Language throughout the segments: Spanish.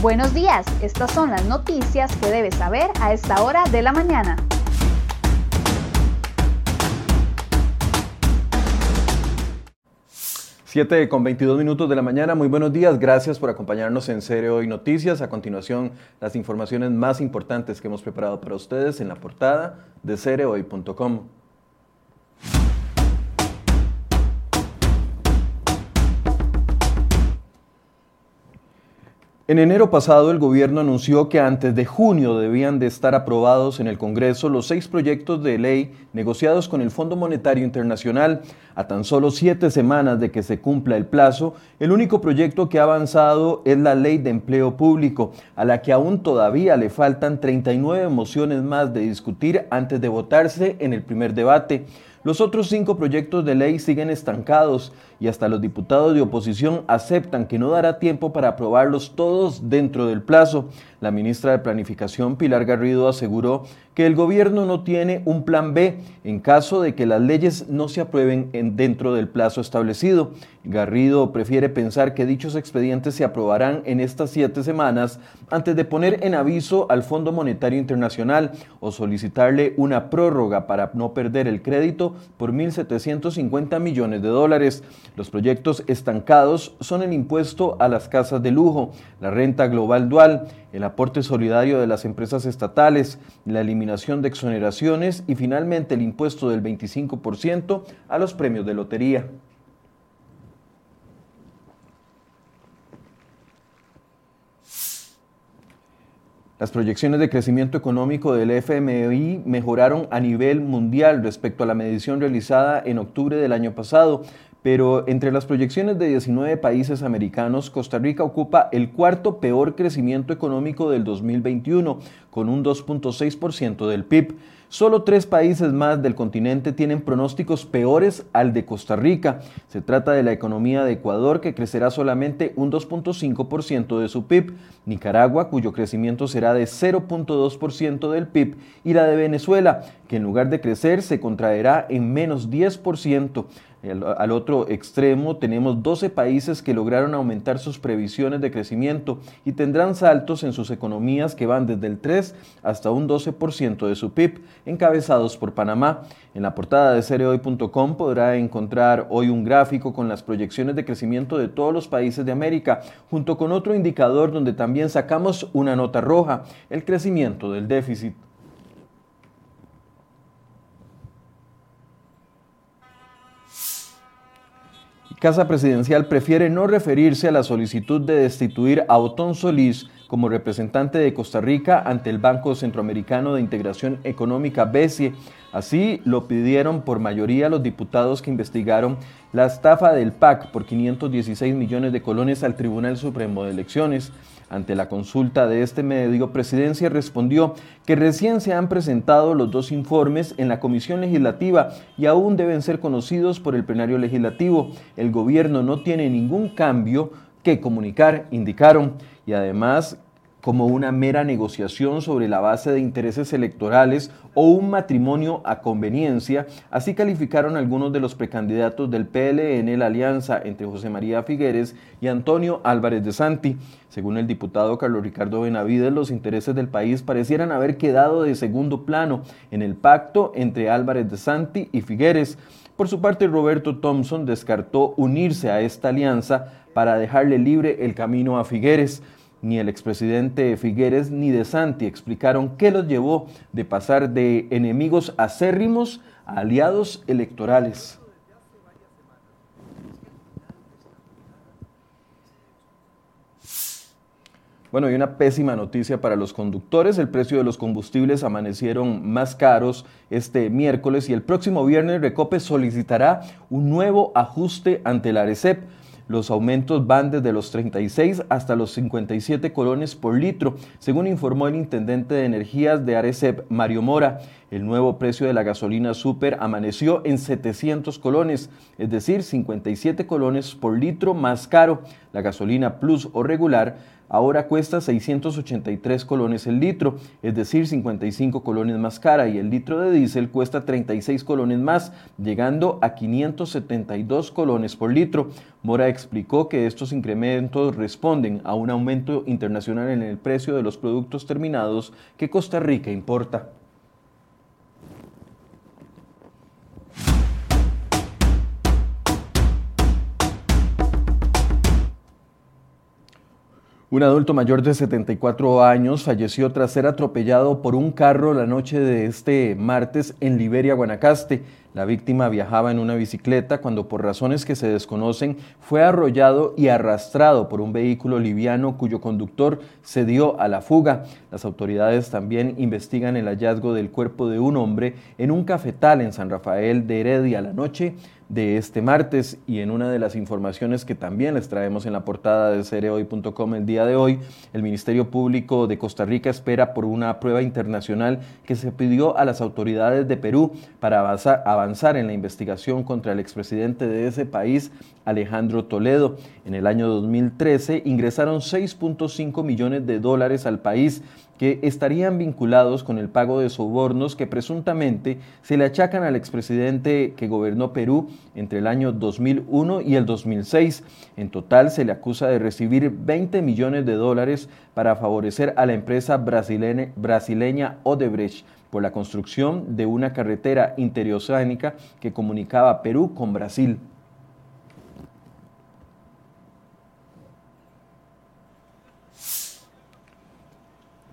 Buenos días, estas son las noticias que debes saber a esta hora de la mañana. 7 con 22 minutos de la mañana, muy buenos días, gracias por acompañarnos en Serio y Noticias. A continuación, las informaciones más importantes que hemos preparado para ustedes en la portada de cereoy.com. En enero pasado el gobierno anunció que antes de junio debían de estar aprobados en el Congreso los seis proyectos de ley negociados con el Fondo Monetario Internacional. A tan solo siete semanas de que se cumpla el plazo, el único proyecto que ha avanzado es la Ley de Empleo Público, a la que aún todavía le faltan 39 mociones más de discutir antes de votarse en el primer debate. Los otros cinco proyectos de ley siguen estancados y hasta los diputados de oposición aceptan que no dará tiempo para aprobarlos todos dentro del plazo. La ministra de Planificación, Pilar Garrido, aseguró que el gobierno no tiene un plan B en caso de que las leyes no se aprueben dentro del plazo establecido. Garrido prefiere pensar que dichos expedientes se aprobarán en estas siete semanas antes de poner en aviso al Fondo Monetario Internacional o solicitarle una prórroga para no perder el crédito por 1.750 millones de dólares. Los proyectos estancados son el impuesto a las casas de lujo, la renta global dual, el aporte solidario de las empresas estatales, la eliminación de exoneraciones y finalmente el impuesto del 25% a los premios de lotería. Las proyecciones de crecimiento económico del FMI mejoraron a nivel mundial respecto a la medición realizada en octubre del año pasado, pero entre las proyecciones de 19 países americanos, Costa Rica ocupa el cuarto peor crecimiento económico del 2021, con un 2.6% del PIB. Solo tres países más del continente tienen pronósticos peores al de Costa Rica. Se trata de la economía de Ecuador, que crecerá solamente un 2.5% de su PIB, Nicaragua, cuyo crecimiento será de 0.2% del PIB, y la de Venezuela, que en lugar de crecer se contraerá en menos 10%. Al, otro extremo tenemos 12 países que lograron aumentar sus previsiones de crecimiento y tendrán saltos en sus economías que van desde el 3 hasta un 12% de su PIB, encabezados por Panamá. En la portada de cereoy.com podrá encontrar hoy un gráfico con las proyecciones de crecimiento de todos los países de América, junto con otro indicador donde también sacamos una nota roja, el crecimiento del déficit. Casa Presidencial prefiere no referirse a la solicitud de destituir a Otón Solís como representante de Costa Rica ante el Banco Centroamericano de Integración Económica BESIE. Así lo pidieron por mayoría los diputados que investigaron la estafa del PAC por 516 millones de colones al Tribunal Supremo de Elecciones. Ante la consulta de este medio, Presidencia respondió que recién se han presentado los dos informes en la Comisión Legislativa y aún deben ser conocidos por el plenario legislativo. El gobierno no tiene ningún cambio que comunicar, indicaron, y además como una mera negociación sobre la base de intereses electorales o un matrimonio a conveniencia, así calificaron algunos de los precandidatos del PLN, la alianza entre José María Figueres y Antonio Álvarez de Santi. Según el diputado Carlos Ricardo Benavides, los intereses del país parecieran haber quedado de segundo plano en el pacto entre Álvarez de Santi y Figueres. Por su parte, Roberto Thompson descartó unirse a esta alianza para dejarle libre el camino a Figueres. Ni el expresidente Figueres ni de Santi explicaron qué los llevó de pasar de enemigos acérrimos a aliados electorales. Bueno, y una pésima noticia para los conductores. El precio de los combustibles amanecieron más caros este miércoles y el próximo viernes Recope solicitará un nuevo ajuste ante la ARECEP los aumentos van desde los 36 hasta los 57 colones por litro, según informó el intendente de energías de Arecep, Mario Mora. El nuevo precio de la gasolina super amaneció en 700 colones, es decir, 57 colones por litro más caro. La gasolina plus o regular ahora cuesta 683 colones el litro, es decir, 55 colones más cara, y el litro de diésel cuesta 36 colones más, llegando a 572 colones por litro. Mora explicó que estos incrementos responden a un aumento internacional en el precio de los productos terminados que Costa Rica importa. Un adulto mayor de 74 años falleció tras ser atropellado por un carro la noche de este martes en Liberia, Guanacaste. La víctima viajaba en una bicicleta cuando por razones que se desconocen fue arrollado y arrastrado por un vehículo liviano cuyo conductor se dio a la fuga. Las autoridades también investigan el hallazgo del cuerpo de un hombre en un cafetal en San Rafael de Heredia la noche de este martes y en una de las informaciones que también les traemos en la portada de cereoy.com el día de hoy, el Ministerio Público de Costa Rica espera por una prueba internacional que se pidió a las autoridades de Perú para avanzar, avanzar en la investigación contra el expresidente de ese país, Alejandro Toledo. En el año 2013 ingresaron 6.5 millones de dólares al país que estarían vinculados con el pago de sobornos que presuntamente se le achacan al expresidente que gobernó Perú entre el año 2001 y el 2006. En total se le acusa de recibir 20 millones de dólares para favorecer a la empresa brasileña, Odebrecht por la construcción de una carretera interoceánica que comunicaba Perú con Brasil.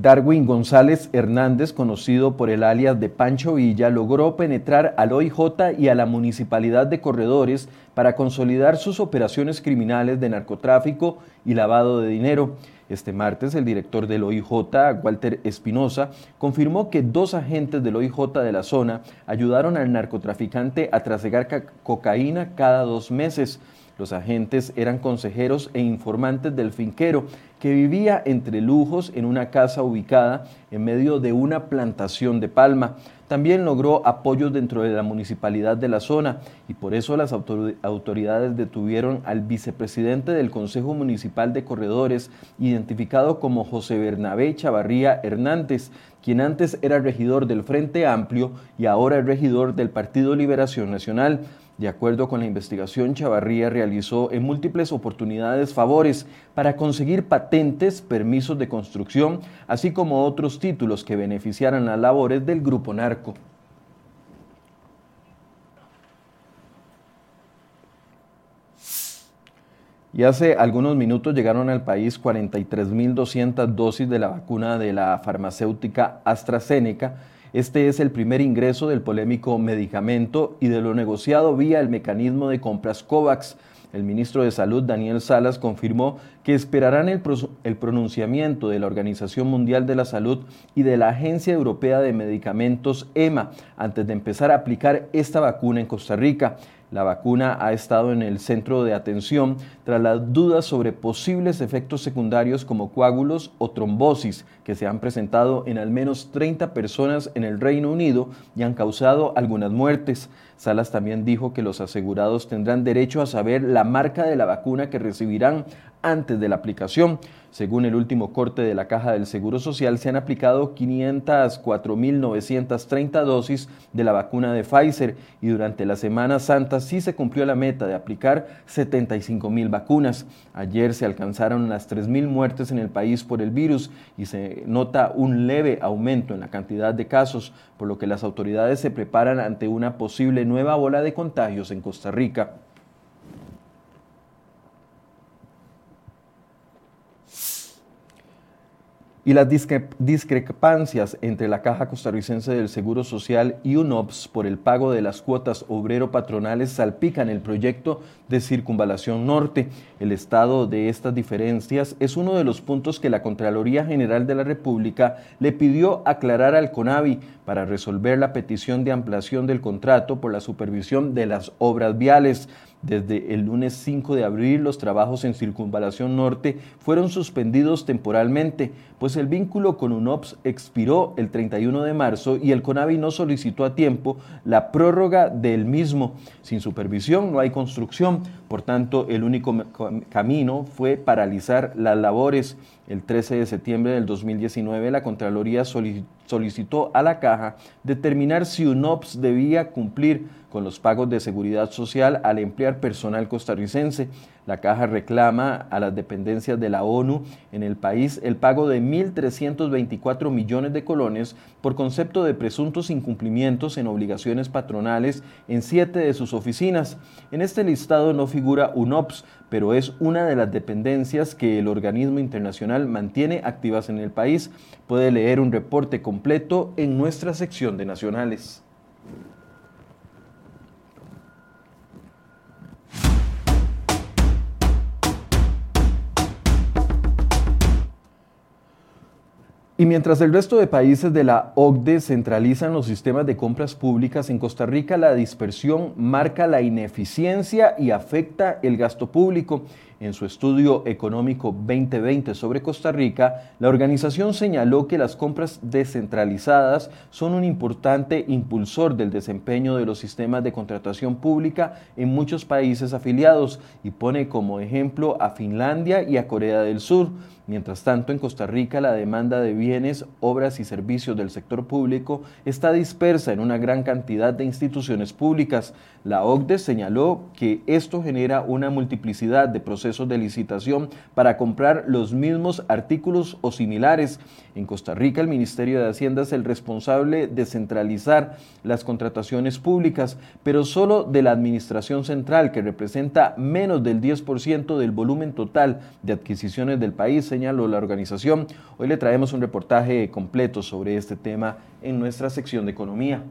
Darwin González Hernández, conocido por el alias de Pancho Villa, logró penetrar al OIJ y a la Municipalidad de Corredores para consolidar sus operaciones criminales de narcotráfico y lavado de dinero. Este martes, el director del OIJ, Walter Espinosa, confirmó que dos agentes del OIJ de la zona ayudaron al narcotraficante a trasegar cocaína cada dos meses. Los agentes eran consejeros e informantes del finquero, que vivía entre lujos en una casa ubicada en medio de una plantación de palma. También logró apoyo dentro de la municipalidad de la zona y por eso las autoridades detuvieron al vicepresidente del Consejo Municipal de Corredores, identificado como José Bernabé Chavarría Hernández, quien antes era regidor del Frente Amplio y ahora es regidor del Partido Liberación Nacional. De acuerdo con la investigación, Chavarría realizó en múltiples oportunidades favores para conseguir patentes, permisos de construcción, así como otros títulos que beneficiaran las labores del grupo narco. Y hace algunos minutos llegaron al país 43.200 dosis de la vacuna de la farmacéutica AstraZeneca este es el primer ingreso del polémico medicamento y de lo negociado vía el mecanismo de compras COVAX. El ministro de Salud, Daniel Salas, confirmó que esperarán el, pronunciamiento de la Organización Mundial de la Salud y de la Agencia Europea de Medicamentos, EMA, antes de empezar a aplicar esta vacuna en Costa Rica. La vacuna ha estado en el centro de atención tras las dudas sobre posibles efectos secundarios como coágulos o trombosis que se han presentado en al menos 30 personas en el Reino Unido y han causado algunas muertes. Salas también dijo que los asegurados tendrán derecho a saber la marca de la vacuna que recibirán antes de la aplicación. Según el último corte de la Caja del Seguro Social, se han aplicado 504.930 dosis de la vacuna de Pfizer y durante la Semana Santa sí se cumplió la meta de aplicar 75.000 vacunas. Ayer se alcanzaron las 3.000 muertes en el país por el virus y se nota un leve aumento en la cantidad de casos, por lo que las autoridades se preparan ante una posible nueva ola de contagios en Costa Rica. Y las discrepancias entre la Caja Costarricense del Seguro Social y UNOPS por el pago de las cuotas obrero-patronales salpican el proyecto de Circunvalación Norte. El estado de estas diferencias es uno de los puntos que la Contraloría General de la República le pidió aclarar al CONAVI para resolver la petición de ampliación del contrato por la supervisión de las obras viales. Desde el lunes 5 de abril, los trabajos en Circunvalación Norte fueron suspendidos temporalmente, pues el vínculo con UNOPS expiró el 31 de marzo y el CONAVI no solicitó a tiempo la prórroga del mismo. Sin supervisión no hay construcción, por tanto, el único camino fue paralizar las labores. El 13 de septiembre del 2019, la Contraloría solicitó a la Caja determinar si UNOPS debía cumplir con los pagos de seguridad social al emplear personal costarricense. La caja reclama a las dependencias de la ONU en el país el pago de 1.324 millones de colones por concepto de presuntos incumplimientos en obligaciones patronales en siete de sus oficinas. En este listado no UNOPS, pero es una de las dependencias que el organismo internacional mantiene activas en el país. Puede leer un reporte completo en nuestra sección de nacionales. Y mientras el resto de países de la OCDE centralizan los sistemas de compras públicas, en Costa Rica la dispersión marca la ineficiencia y afecta el gasto público. En su estudio económico 2020 sobre Costa Rica, la organización señaló que las compras descentralizadas son un importante impulsor del desempeño de los sistemas de contratación pública en muchos países afiliados y pone como ejemplo a Finlandia y a Corea del Sur. Mientras tanto, en Costa Rica la demanda de bienes, obras y servicios del sector público está dispersa en una gran cantidad de instituciones públicas. La OCDE señaló que esto genera una multiplicidad de procesos de licitación para comprar los mismos artículos o similares. En Costa Rica, el Ministerio de Hacienda es el responsable de centralizar las contrataciones públicas, pero solo de la Administración Central, que representa menos del 10% del volumen total de adquisiciones del país señaló la organización. Hoy le traemos un reportaje completo sobre este tema en nuestra sección de economía.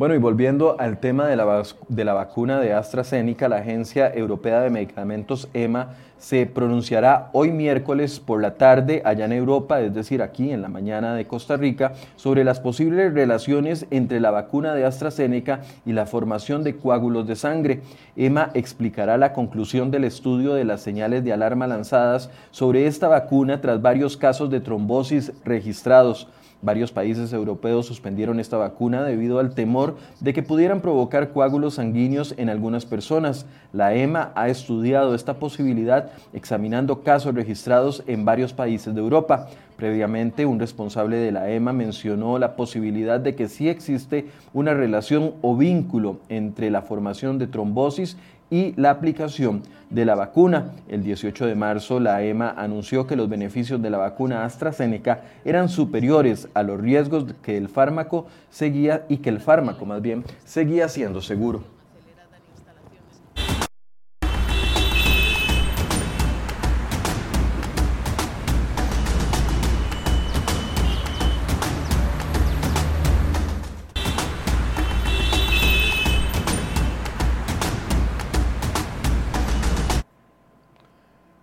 Bueno, y volviendo al tema de la, de la, vacuna de AstraZeneca, la Agencia Europea de Medicamentos EMA se pronunciará hoy miércoles por la tarde allá en Europa, es decir, aquí en la mañana de Costa Rica, sobre las posibles relaciones entre la vacuna de AstraZeneca y la formación de coágulos de sangre. EMA explicará la conclusión del estudio de las señales de alarma lanzadas sobre esta vacuna tras varios casos de trombosis registrados. Varios países europeos suspendieron esta vacuna debido al temor de que pudieran provocar coágulos sanguíneos en algunas personas. La EMA ha estudiado esta posibilidad examinando casos registrados en varios países de Europa. Previamente, un responsable de la EMA mencionó la posibilidad de que sí existe una relación o vínculo entre la formación de trombosis y la aplicación de la vacuna. El 18 de marzo, la EMA anunció que los beneficios de la vacuna AstraZeneca eran superiores a los riesgos que el fármaco seguía y que el fármaco más bien seguía siendo seguro.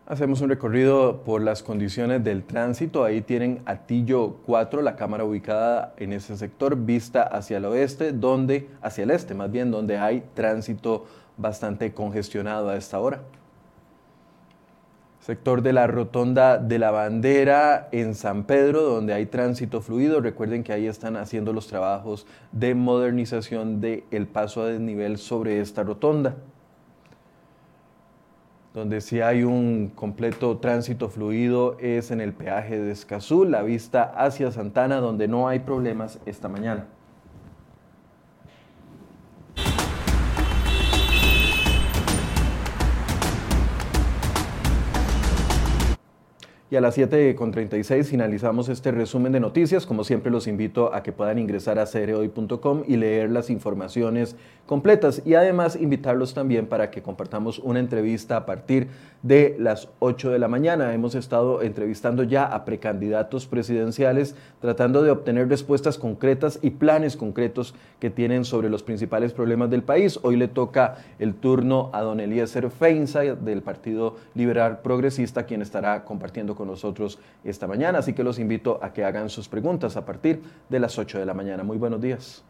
Hacemos un recorrido por las condiciones del tránsito. Ahí tienen Atillo 4, la cámara ubicada en ese sector, vista hacia el oeste, donde, hacia el este más bien, donde hay tránsito bastante congestionado a esta hora. Sector de la Rotonda de la Bandera en San Pedro, donde hay tránsito fluido. Recuerden que ahí están haciendo los trabajos de modernización del el paso a desnivel sobre esta rotonda donde sí hay un completo tránsito fluido es en el peaje de Escazú, la vista hacia Santana, donde no hay problemas esta mañana. A las 7.36 finalizamos este resumen de noticias. Como siempre los invito a que puedan ingresar a cereoy.com y leer las informaciones completas y además invitarlos también para que compartamos una entrevista a partir de las 8 de la mañana. Hemos estado entrevistando ya a precandidatos presidenciales tratando de obtener respuestas concretas y planes concretos que tienen sobre los principales problemas del país. Hoy le toca el turno a don Eliezer Feinza del Partido Liberal Progresista, quien estará compartiendo nosotros esta mañana, así que los invito a que hagan sus preguntas a partir de las 8 de la mañana. Muy buenos días.